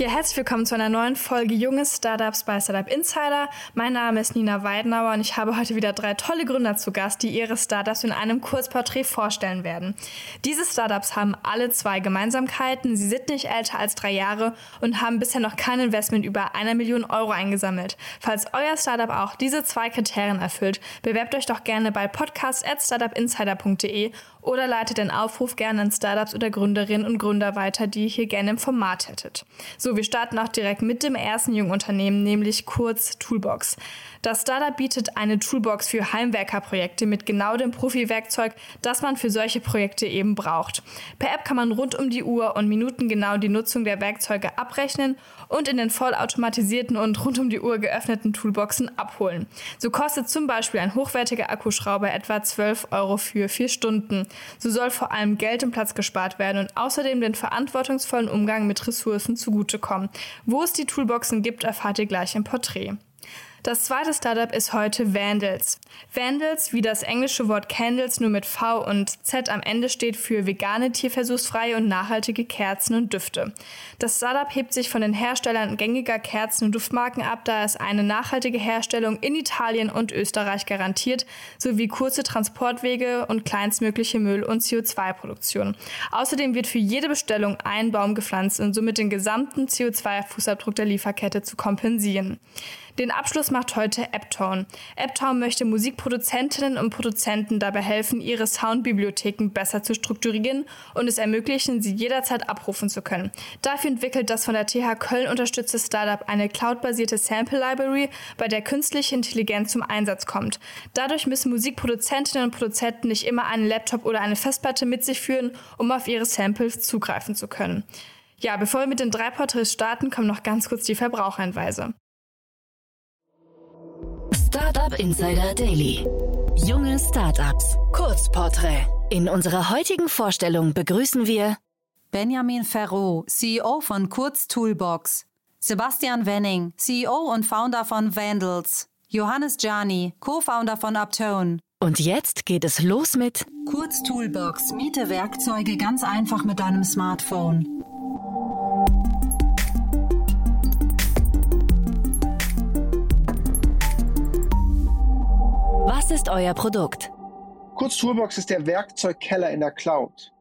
Ja, herzlich willkommen zu einer neuen Folge Junge Startups bei Startup Insider. Mein Name ist Nina Weidenauer und ich habe heute wieder drei tolle Gründer zu Gast, die ihre Startups in einem Kurzporträt vorstellen werden. Diese Startups haben alle zwei Gemeinsamkeiten. Sie sind nicht älter als drei Jahre und haben bisher noch kein Investment über einer Million Euro eingesammelt. Falls euer Startup auch diese zwei Kriterien erfüllt, bewerbt euch doch gerne bei podcast.startupinsider.de oder leitet den Aufruf gerne an Startups oder Gründerinnen und Gründer weiter, die ihr hier gerne im Format hättet. So, wir starten auch direkt mit dem ersten jungen Unternehmen, nämlich kurz Toolbox. Das Startup bietet eine Toolbox für Heimwerkerprojekte mit genau dem Profi-Werkzeug, das man für solche Projekte eben braucht. Per App kann man rund um die Uhr und Minuten genau die Nutzung der Werkzeuge abrechnen und in den vollautomatisierten und rund um die Uhr geöffneten Toolboxen abholen. So kostet zum Beispiel ein hochwertiger Akkuschrauber etwa 12 Euro für vier Stunden. So soll vor allem Geld und Platz gespart werden und außerdem den verantwortungsvollen Umgang mit Ressourcen zugutekommen. Wo es die Toolboxen gibt, erfahrt ihr gleich im Porträt. Das zweite Startup ist heute Vandals. Vandals, wie das englische Wort Candles nur mit V und Z am Ende steht für vegane, tierversuchsfreie und nachhaltige Kerzen und Düfte. Das Startup hebt sich von den Herstellern gängiger Kerzen und Duftmarken ab, da es eine nachhaltige Herstellung in Italien und Österreich garantiert, sowie kurze Transportwege und kleinstmögliche Müll- und CO2-Produktion. Außerdem wird für jede Bestellung ein Baum gepflanzt und somit den gesamten CO2-Fußabdruck der Lieferkette zu kompensieren. Den Abschluss macht heute Apptone. Apptone möchte Musikproduzentinnen und Produzenten dabei helfen, ihre Soundbibliotheken besser zu strukturieren und es ermöglichen, sie jederzeit abrufen zu können. Dafür entwickelt das von der TH Köln unterstützte Startup eine cloudbasierte Sample Library, bei der künstliche Intelligenz zum Einsatz kommt. Dadurch müssen Musikproduzentinnen und Produzenten nicht immer einen Laptop oder eine Festplatte mit sich führen, um auf ihre Samples zugreifen zu können. Ja, bevor wir mit den drei Porträts starten, kommen noch ganz kurz die Verbraucherhinweise. Startup Insider Daily. Junge Startups. Kurzporträt. In unserer heutigen Vorstellung begrüßen wir Benjamin Ferro, CEO von Kurz Toolbox. Sebastian Wenning, CEO und Founder von Vandals. Johannes Jani, Co-Founder von Uptone. Und jetzt geht es los mit Kurz Toolbox. Miete Werkzeuge ganz einfach mit deinem Smartphone. Ist euer Produkt? Kurz Toolbox ist der Werkzeugkeller in der Cloud.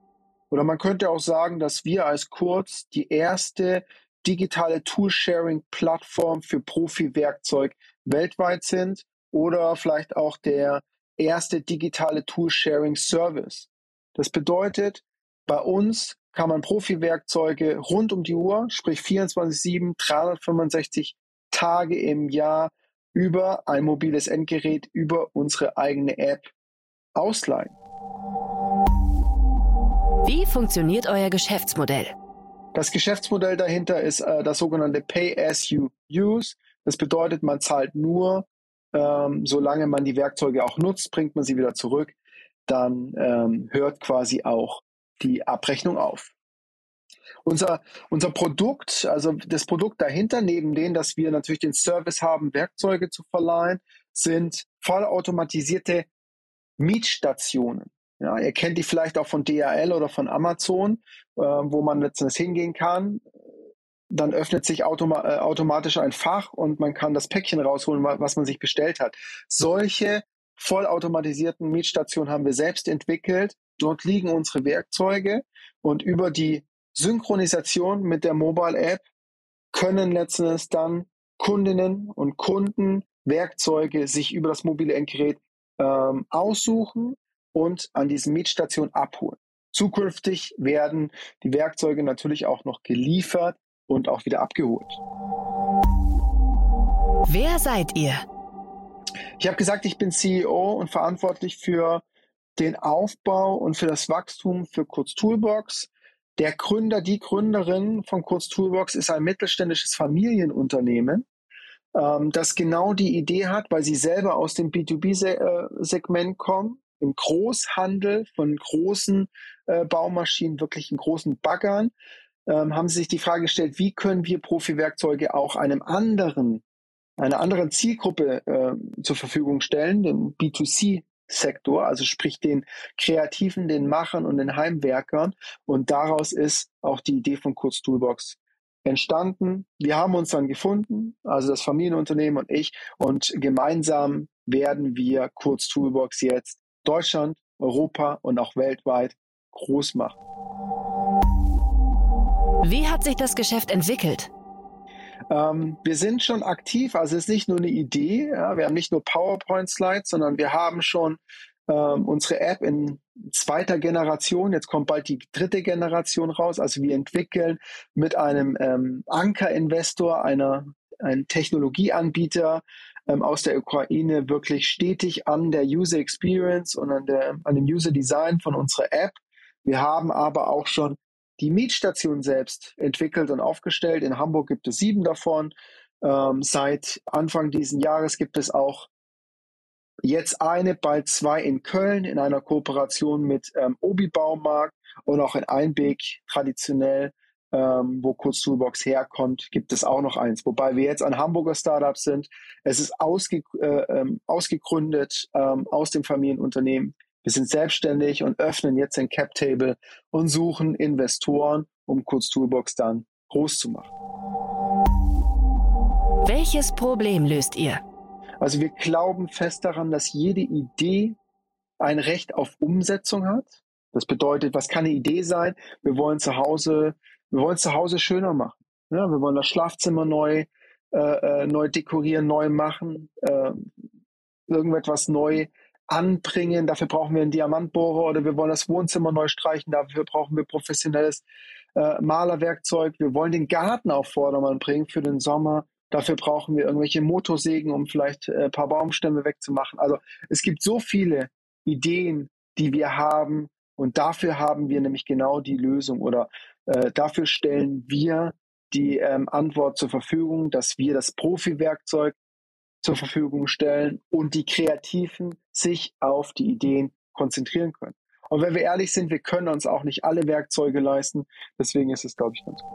Oder man könnte auch sagen, dass wir als Kurz die erste digitale Tool-Sharing-Plattform für Profi-Werkzeug weltweit sind oder vielleicht auch der erste digitale Tool-Sharing-Service. Das bedeutet, bei uns kann man Profi-Werkzeuge rund um die Uhr, sprich 24-7, 365 Tage im Jahr über ein mobiles Endgerät, über unsere eigene App ausleihen. Wie funktioniert euer Geschäftsmodell? Das Geschäftsmodell dahinter ist äh, das sogenannte Pay as you use. Das bedeutet, man zahlt nur, ähm, solange man die Werkzeuge auch nutzt, bringt man sie wieder zurück. Dann ähm, hört quasi auch die Abrechnung auf. Unser, unser Produkt, also das Produkt dahinter, neben dem, dass wir natürlich den Service haben, Werkzeuge zu verleihen, sind vollautomatisierte Mietstationen. Ja, ihr kennt die vielleicht auch von DHL oder von Amazon, äh, wo man letztendlich hingehen kann. Dann öffnet sich automa äh, automatisch ein Fach und man kann das Päckchen rausholen, was man sich bestellt hat. Solche vollautomatisierten Mietstationen haben wir selbst entwickelt. Dort liegen unsere Werkzeuge und über die Synchronisation mit der Mobile App können letztendlich dann Kundinnen und Kunden Werkzeuge sich über das mobile Endgerät ähm, aussuchen und an diesen Mietstationen abholen. Zukünftig werden die Werkzeuge natürlich auch noch geliefert und auch wieder abgeholt. Wer seid ihr? Ich habe gesagt, ich bin CEO und verantwortlich für den Aufbau und für das Wachstum für Kurz Toolbox. Der Gründer, die Gründerin von Kurz Toolbox ist ein mittelständisches Familienunternehmen, ähm, das genau die Idee hat, weil sie selber aus dem B2B-Segment kommen, im Großhandel von großen äh, Baumaschinen, wirklich in großen Baggern, ähm, haben sie sich die Frage gestellt, wie können wir Profi-Werkzeuge auch einem anderen, einer anderen Zielgruppe äh, zur Verfügung stellen, dem B2C Sektor, also sprich den Kreativen, den Machern und den Heimwerkern. Und daraus ist auch die Idee von Kurz Toolbox entstanden. Wir haben uns dann gefunden, also das Familienunternehmen und ich, und gemeinsam werden wir Kurz Toolbox jetzt Deutschland, Europa und auch weltweit groß machen. Wie hat sich das Geschäft entwickelt? Ähm, wir sind schon aktiv, also es ist nicht nur eine Idee, ja, wir haben nicht nur PowerPoint-Slides, sondern wir haben schon ähm, unsere App in zweiter Generation, jetzt kommt bald die dritte Generation raus, also wir entwickeln mit einem ähm, Anker-Investor, einer, einem Technologieanbieter ähm, aus der Ukraine wirklich stetig an der User Experience und an, der, an dem User Design von unserer App. Wir haben aber auch schon die Mietstation selbst entwickelt und aufgestellt. In Hamburg gibt es sieben davon. Ähm, seit Anfang dieses Jahres gibt es auch jetzt eine, bald zwei in Köln in einer Kooperation mit ähm, Obi Baumarkt und auch in Einbeck traditionell, ähm, wo Kurz Toolbox herkommt, gibt es auch noch eins. Wobei wir jetzt ein Hamburger Startup sind. Es ist ausge, äh, ähm, ausgegründet ähm, aus dem Familienunternehmen wir sind selbstständig und öffnen jetzt den Cap Table und suchen Investoren, um Kurz Toolbox dann groß zu machen. Welches Problem löst ihr? Also wir glauben fest daran, dass jede Idee ein Recht auf Umsetzung hat. Das bedeutet, was kann eine Idee sein? Wir wollen zu Hause, wir wollen zu Hause schöner machen. Ja, wir wollen das Schlafzimmer neu, äh, äh neu dekorieren, neu machen, äh, irgendetwas neu anbringen. Dafür brauchen wir einen Diamantbohrer oder wir wollen das Wohnzimmer neu streichen. Dafür brauchen wir professionelles äh, Malerwerkzeug. Wir wollen den Garten auf Vordermann bringen für den Sommer. Dafür brauchen wir irgendwelche Motorsägen, um vielleicht äh, ein paar Baumstämme wegzumachen. Also es gibt so viele Ideen, die wir haben. Und dafür haben wir nämlich genau die Lösung oder äh, dafür stellen wir die ähm, Antwort zur Verfügung, dass wir das Profi-Werkzeug zur Verfügung stellen und die Kreativen sich auf die Ideen konzentrieren können. Und wenn wir ehrlich sind, wir können uns auch nicht alle Werkzeuge leisten. Deswegen ist es, glaube ich, ganz gut.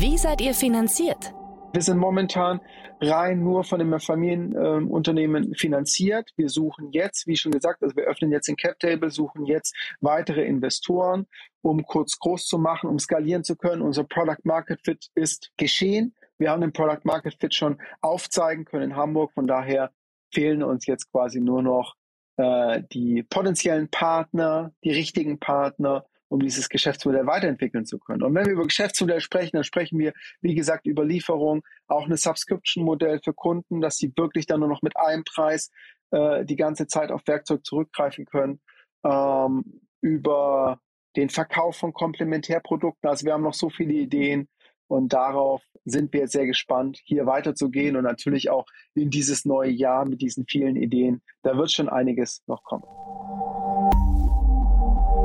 Wie seid ihr finanziert? Wir sind momentan rein nur von dem Familienunternehmen äh, finanziert. Wir suchen jetzt, wie schon gesagt, also wir öffnen jetzt den Cap Table, suchen jetzt weitere Investoren, um kurz groß zu machen, um skalieren zu können. Unser Product Market Fit ist geschehen. Wir haben den Product Market Fit schon aufzeigen können in Hamburg. Von daher fehlen uns jetzt quasi nur noch äh, die potenziellen Partner, die richtigen Partner, um dieses Geschäftsmodell weiterentwickeln zu können. Und wenn wir über Geschäftsmodell sprechen, dann sprechen wir, wie gesagt, über Lieferung, auch eine Subscription-Modell für Kunden, dass sie wirklich dann nur noch mit einem Preis äh, die ganze Zeit auf Werkzeug zurückgreifen können, ähm, über den Verkauf von Komplementärprodukten. Also wir haben noch so viele Ideen, und darauf sind wir jetzt sehr gespannt, hier weiterzugehen und natürlich auch in dieses neue Jahr mit diesen vielen Ideen. Da wird schon einiges noch kommen.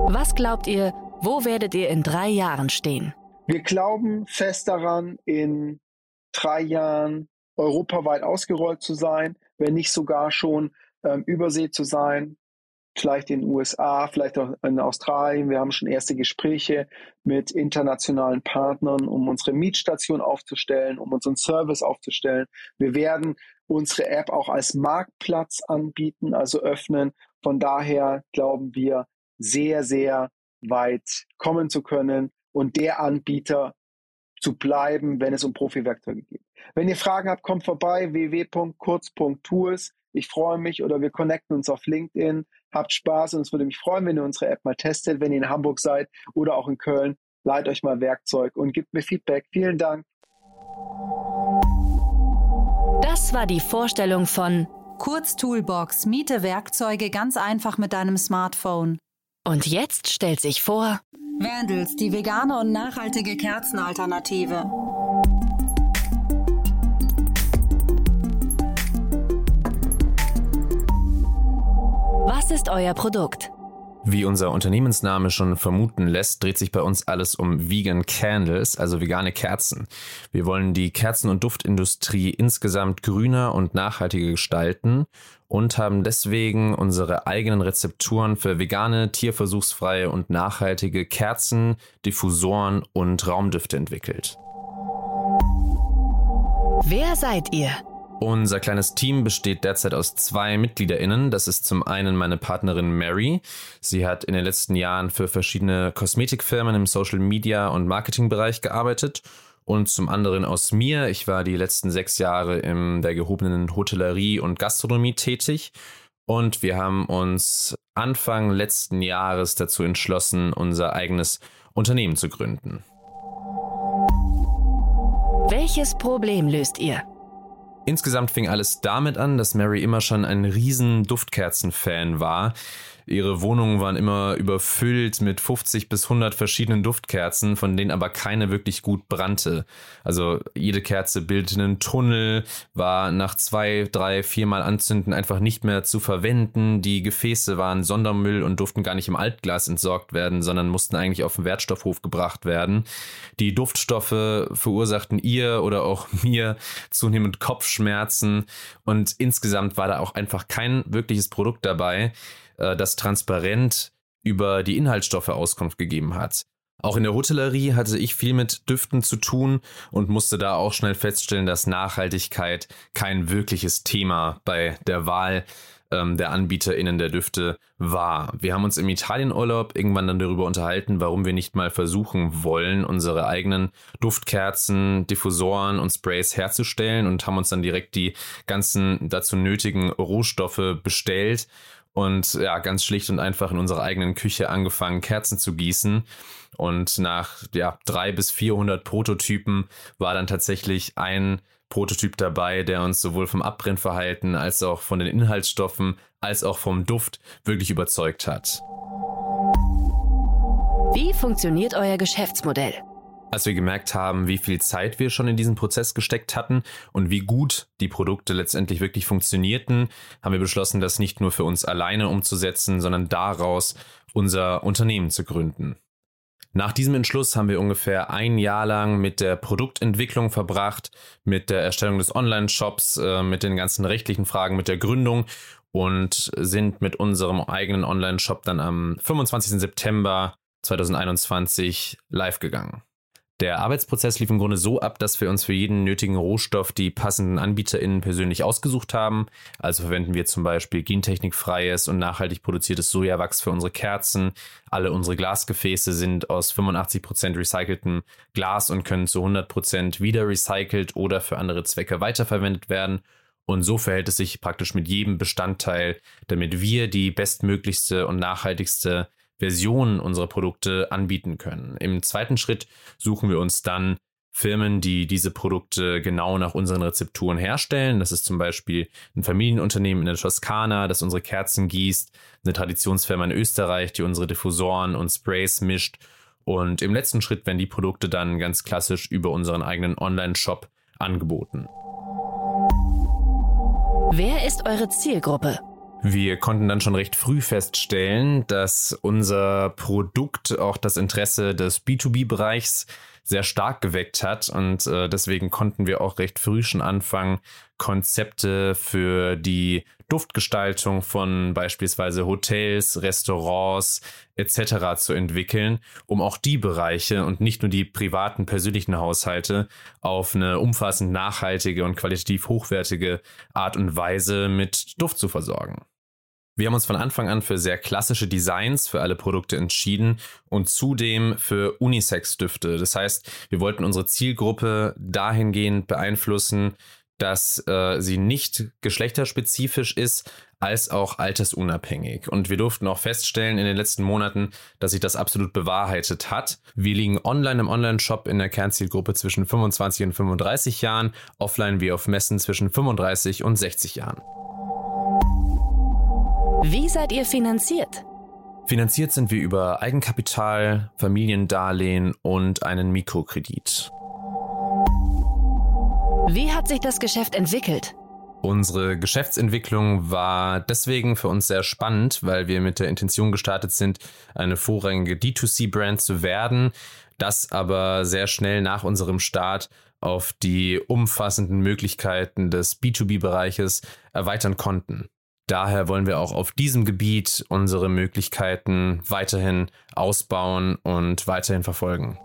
Was glaubt ihr, wo werdet ihr in drei Jahren stehen? Wir glauben fest daran, in drei Jahren europaweit ausgerollt zu sein, wenn nicht sogar schon ähm, übersee zu sein vielleicht in den USA, vielleicht auch in Australien. Wir haben schon erste Gespräche mit internationalen Partnern, um unsere Mietstation aufzustellen, um unseren Service aufzustellen. Wir werden unsere App auch als Marktplatz anbieten, also öffnen. Von daher glauben wir, sehr, sehr weit kommen zu können und der Anbieter zu bleiben, wenn es um Profi-Werkzeuge geht. Wenn ihr Fragen habt, kommt vorbei www.kurz.tools. Ich freue mich oder wir connecten uns auf LinkedIn. Habt Spaß und es würde mich freuen, wenn ihr unsere App mal testet, wenn ihr in Hamburg seid oder auch in Köln. Leiht euch mal Werkzeug und gebt mir Feedback. Vielen Dank. Das war die Vorstellung von Kurz Toolbox. Miete Werkzeuge ganz einfach mit deinem Smartphone. Und jetzt stellt sich vor Vandals, die vegane und nachhaltige Kerzenalternative. Was ist euer Produkt? Wie unser Unternehmensname schon vermuten lässt, dreht sich bei uns alles um Vegan Candles, also vegane Kerzen. Wir wollen die Kerzen- und Duftindustrie insgesamt grüner und nachhaltiger gestalten und haben deswegen unsere eigenen Rezepturen für vegane, tierversuchsfreie und nachhaltige Kerzen, Diffusoren und Raumdüfte entwickelt. Wer seid ihr? Unser kleines Team besteht derzeit aus zwei MitgliederInnen. Das ist zum einen meine Partnerin Mary. Sie hat in den letzten Jahren für verschiedene Kosmetikfirmen im Social Media und Marketingbereich gearbeitet. Und zum anderen aus mir. Ich war die letzten sechs Jahre in der gehobenen Hotellerie und Gastronomie tätig. Und wir haben uns Anfang letzten Jahres dazu entschlossen, unser eigenes Unternehmen zu gründen. Welches Problem löst ihr? Insgesamt fing alles damit an, dass Mary immer schon ein riesen Duftkerzen-Fan war. Ihre Wohnungen waren immer überfüllt mit 50 bis 100 verschiedenen Duftkerzen, von denen aber keine wirklich gut brannte. Also jede Kerze bildete einen Tunnel, war nach zwei, drei, viermal Anzünden einfach nicht mehr zu verwenden. Die Gefäße waren Sondermüll und durften gar nicht im Altglas entsorgt werden, sondern mussten eigentlich auf den Wertstoffhof gebracht werden. Die Duftstoffe verursachten ihr oder auch mir zunehmend Kopfschmerzen und insgesamt war da auch einfach kein wirkliches Produkt dabei, äh, das transparent über die Inhaltsstoffe Auskunft gegeben hat. Auch in der Hotellerie hatte ich viel mit Düften zu tun und musste da auch schnell feststellen, dass Nachhaltigkeit kein wirkliches Thema bei der Wahl ähm, der AnbieterInnen der Düfte war. Wir haben uns im Italienurlaub irgendwann dann darüber unterhalten, warum wir nicht mal versuchen wollen, unsere eigenen Duftkerzen, Diffusoren und Sprays herzustellen und haben uns dann direkt die ganzen dazu nötigen Rohstoffe bestellt und ja, ganz schlicht und einfach in unserer eigenen Küche angefangen, Kerzen zu gießen. Und nach ja, drei bis 400 Prototypen war dann tatsächlich ein Prototyp dabei, der uns sowohl vom Abbrennverhalten als auch von den Inhaltsstoffen als auch vom Duft wirklich überzeugt hat. Wie funktioniert euer Geschäftsmodell? Als wir gemerkt haben, wie viel Zeit wir schon in diesen Prozess gesteckt hatten und wie gut die Produkte letztendlich wirklich funktionierten, haben wir beschlossen, das nicht nur für uns alleine umzusetzen, sondern daraus unser Unternehmen zu gründen. Nach diesem Entschluss haben wir ungefähr ein Jahr lang mit der Produktentwicklung verbracht, mit der Erstellung des Online-Shops, äh, mit den ganzen rechtlichen Fragen, mit der Gründung und sind mit unserem eigenen Online-Shop dann am 25. September 2021 live gegangen. Der Arbeitsprozess lief im Grunde so ab, dass wir uns für jeden nötigen Rohstoff die passenden AnbieterInnen persönlich ausgesucht haben. Also verwenden wir zum Beispiel gentechnikfreies und nachhaltig produziertes Sojawachs für unsere Kerzen. Alle unsere Glasgefäße sind aus 85 Prozent recyceltem Glas und können zu 100 Prozent wieder recycelt oder für andere Zwecke weiterverwendet werden. Und so verhält es sich praktisch mit jedem Bestandteil, damit wir die bestmöglichste und nachhaltigste Versionen unserer Produkte anbieten können. Im zweiten Schritt suchen wir uns dann Firmen, die diese Produkte genau nach unseren Rezepturen herstellen. Das ist zum Beispiel ein Familienunternehmen in der Toskana, das unsere Kerzen gießt, eine Traditionsfirma in Österreich, die unsere Diffusoren und Sprays mischt. Und im letzten Schritt werden die Produkte dann ganz klassisch über unseren eigenen Online-Shop angeboten. Wer ist eure Zielgruppe? Wir konnten dann schon recht früh feststellen, dass unser Produkt auch das Interesse des B2B-Bereichs sehr stark geweckt hat und äh, deswegen konnten wir auch recht früh schon anfangen, Konzepte für die Duftgestaltung von beispielsweise Hotels, Restaurants etc. zu entwickeln, um auch die Bereiche und nicht nur die privaten persönlichen Haushalte auf eine umfassend nachhaltige und qualitativ hochwertige Art und Weise mit Duft zu versorgen. Wir haben uns von Anfang an für sehr klassische Designs für alle Produkte entschieden und zudem für Unisex-Düfte. Das heißt, wir wollten unsere Zielgruppe dahingehend beeinflussen, dass äh, sie nicht geschlechterspezifisch ist, als auch altersunabhängig. Und wir durften auch feststellen in den letzten Monaten, dass sich das absolut bewahrheitet hat. Wir liegen online im Online-Shop in der Kernzielgruppe zwischen 25 und 35 Jahren, offline wie auf Messen zwischen 35 und 60 Jahren. Wie seid ihr finanziert? Finanziert sind wir über Eigenkapital, Familiendarlehen und einen Mikrokredit. Wie hat sich das Geschäft entwickelt? Unsere Geschäftsentwicklung war deswegen für uns sehr spannend, weil wir mit der Intention gestartet sind, eine vorrangige D2C-Brand zu werden, das aber sehr schnell nach unserem Start auf die umfassenden Möglichkeiten des B2B-Bereiches erweitern konnten. Daher wollen wir auch auf diesem Gebiet unsere Möglichkeiten weiterhin ausbauen und weiterhin verfolgen.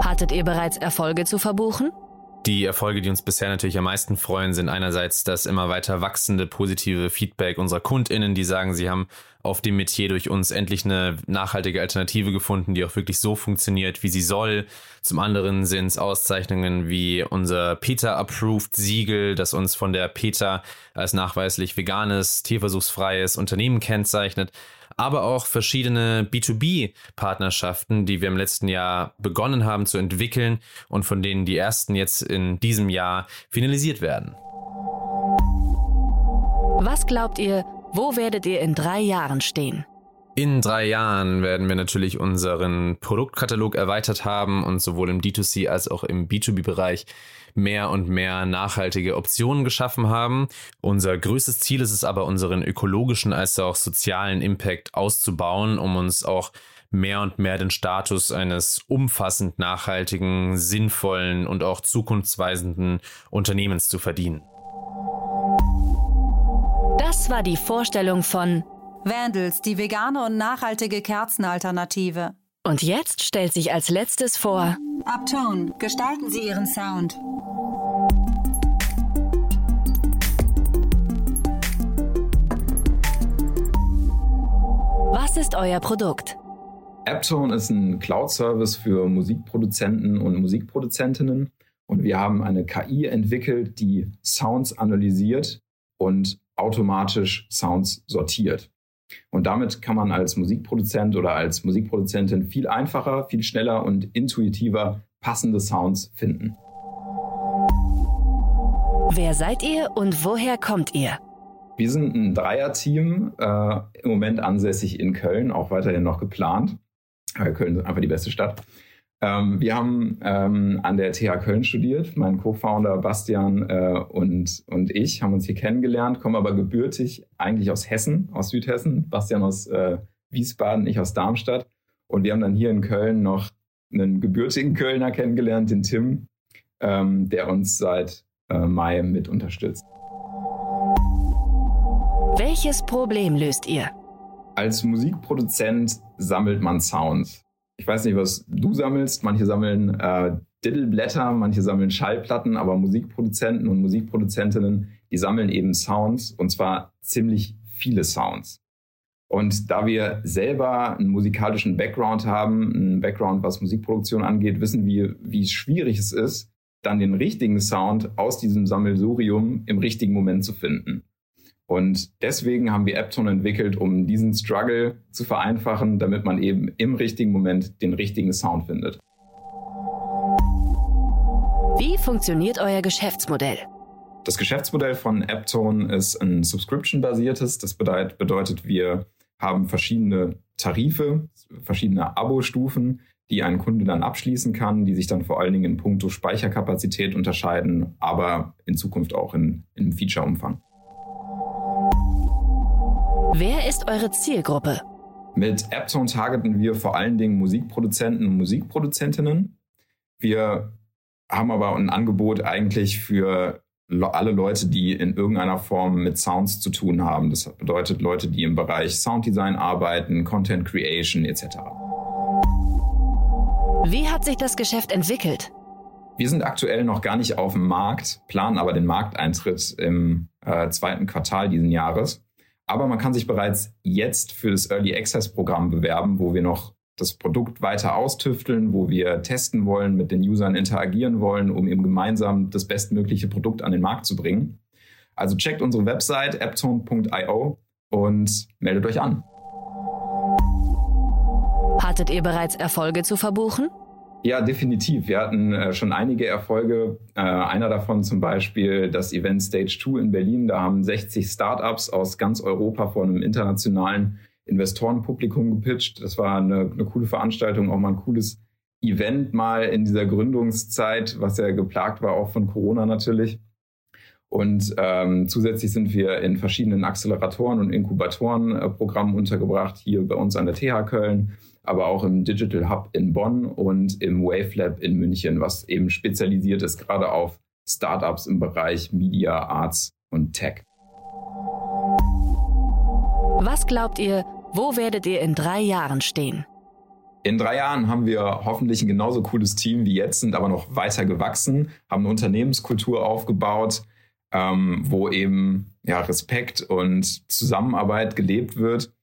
Hattet ihr bereits Erfolge zu verbuchen? Die Erfolge, die uns bisher natürlich am meisten freuen, sind einerseits das immer weiter wachsende positive Feedback unserer KundInnen, die sagen, sie haben auf dem Metier durch uns endlich eine nachhaltige Alternative gefunden, die auch wirklich so funktioniert, wie sie soll. Zum anderen sind es Auszeichnungen wie unser PETA-Approved Siegel, das uns von der PETA als nachweislich veganes, tierversuchsfreies Unternehmen kennzeichnet aber auch verschiedene B2B-Partnerschaften, die wir im letzten Jahr begonnen haben zu entwickeln und von denen die ersten jetzt in diesem Jahr finalisiert werden. Was glaubt ihr, wo werdet ihr in drei Jahren stehen? In drei Jahren werden wir natürlich unseren Produktkatalog erweitert haben und sowohl im D2C als auch im B2B-Bereich mehr und mehr nachhaltige Optionen geschaffen haben. Unser größtes Ziel ist es aber, unseren ökologischen als auch sozialen Impact auszubauen, um uns auch mehr und mehr den Status eines umfassend nachhaltigen, sinnvollen und auch zukunftsweisenden Unternehmens zu verdienen. Das war die Vorstellung von Vandals, die vegane und nachhaltige Kerzenalternative. Und jetzt stellt sich als letztes vor Uptone, gestalten Sie Ihren Sound. Was ist euer Produkt? Apptone ist ein Cloud-Service für Musikproduzenten und Musikproduzentinnen. Und wir haben eine KI entwickelt, die Sounds analysiert und automatisch Sounds sortiert. Und damit kann man als Musikproduzent oder als Musikproduzentin viel einfacher, viel schneller und intuitiver passende Sounds finden. Wer seid ihr und woher kommt ihr? Wir sind ein Dreier-Team, äh, im Moment ansässig in Köln, auch weiterhin noch geplant. Köln ist einfach die beste Stadt. Ähm, wir haben ähm, an der TH Köln studiert. Mein Co-Founder Bastian äh, und, und ich haben uns hier kennengelernt, kommen aber gebürtig eigentlich aus Hessen, aus Südhessen. Bastian aus äh, Wiesbaden, ich aus Darmstadt. Und wir haben dann hier in Köln noch einen gebürtigen Kölner kennengelernt, den Tim, ähm, der uns seit äh, Mai mit unterstützt. Welches Problem löst ihr? Als Musikproduzent sammelt man Sounds ich weiß nicht, was du sammelst. Manche sammeln äh, Diddleblätter, manche sammeln Schallplatten, aber Musikproduzenten und Musikproduzentinnen, die sammeln eben Sounds und zwar ziemlich viele Sounds. Und da wir selber einen musikalischen Background haben, einen Background, was Musikproduktion angeht, wissen wir, wie schwierig es ist, dann den richtigen Sound aus diesem Sammelsurium im richtigen Moment zu finden. Und deswegen haben wir Apptone entwickelt, um diesen Struggle zu vereinfachen, damit man eben im richtigen Moment den richtigen Sound findet. Wie funktioniert euer Geschäftsmodell? Das Geschäftsmodell von Apptone ist ein Subscription-basiertes. Das bedeutet, wir haben verschiedene Tarife, verschiedene Abo-Stufen, die ein Kunde dann abschließen kann, die sich dann vor allen Dingen in puncto Speicherkapazität unterscheiden, aber in Zukunft auch in, in Feature-Umfang. Wer ist eure Zielgruppe? Mit AppZone targeten wir vor allen Dingen Musikproduzenten und Musikproduzentinnen. Wir haben aber ein Angebot eigentlich für alle Leute, die in irgendeiner Form mit Sounds zu tun haben. Das bedeutet Leute, die im Bereich Sounddesign arbeiten, Content Creation etc. Wie hat sich das Geschäft entwickelt? Wir sind aktuell noch gar nicht auf dem Markt, planen aber den Markteintritt im äh, zweiten Quartal diesen Jahres. Aber man kann sich bereits jetzt für das Early Access Programm bewerben, wo wir noch das Produkt weiter austüfteln, wo wir testen wollen, mit den Usern interagieren wollen, um eben gemeinsam das bestmögliche Produkt an den Markt zu bringen. Also checkt unsere Website apptone.io und meldet euch an. Hattet ihr bereits Erfolge zu verbuchen? Ja, definitiv. Wir hatten äh, schon einige Erfolge. Äh, einer davon zum Beispiel das Event Stage 2 in Berlin. Da haben 60 Startups aus ganz Europa vor einem internationalen Investorenpublikum gepitcht. Das war eine, eine coole Veranstaltung, auch mal ein cooles Event mal in dieser Gründungszeit, was ja geplagt war auch von Corona natürlich. Und ähm, zusätzlich sind wir in verschiedenen Acceleratoren und Inkubatorenprogrammen äh, untergebracht, hier bei uns an der TH Köln aber auch im Digital Hub in Bonn und im Wave Lab in München, was eben spezialisiert ist gerade auf Startups im Bereich Media, Arts und Tech. Was glaubt ihr, wo werdet ihr in drei Jahren stehen? In drei Jahren haben wir hoffentlich ein genauso cooles Team wie jetzt, sind aber noch weiter gewachsen, haben eine Unternehmenskultur aufgebaut, ähm, wo eben ja, Respekt und Zusammenarbeit gelebt wird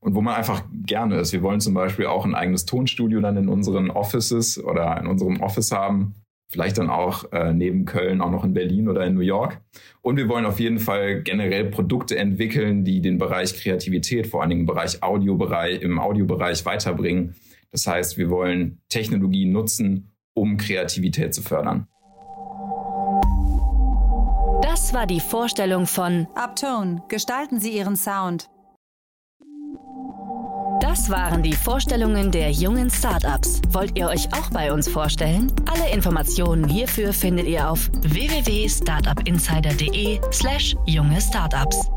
und wo man einfach gerne ist. Wir wollen zum Beispiel auch ein eigenes Tonstudio dann in unseren Offices oder in unserem Office haben. Vielleicht dann auch äh, neben Köln auch noch in Berlin oder in New York. Und wir wollen auf jeden Fall generell Produkte entwickeln, die den Bereich Kreativität, vor allen Dingen im Bereich Audiobereich, im Audiobereich weiterbringen das heißt, wir wollen Technologie nutzen, um Kreativität zu fördern. Das war die Vorstellung von Uptone. Gestalten Sie Ihren Sound. Das waren die Vorstellungen der jungen Startups. Wollt ihr euch auch bei uns vorstellen? Alle Informationen hierfür findet ihr auf www.startupinsider.de/slash junge Startups.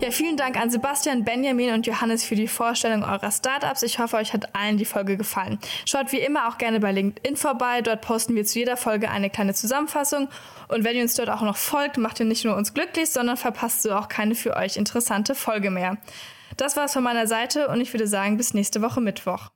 Ja, vielen Dank an Sebastian, Benjamin und Johannes für die Vorstellung eurer Startups. Ich hoffe, euch hat allen die Folge gefallen. Schaut wie immer auch gerne bei LinkedIn vorbei. Dort posten wir zu jeder Folge eine kleine Zusammenfassung. Und wenn ihr uns dort auch noch folgt, macht ihr nicht nur uns glücklich, sondern verpasst so auch keine für euch interessante Folge mehr. Das war's von meiner Seite und ich würde sagen, bis nächste Woche Mittwoch.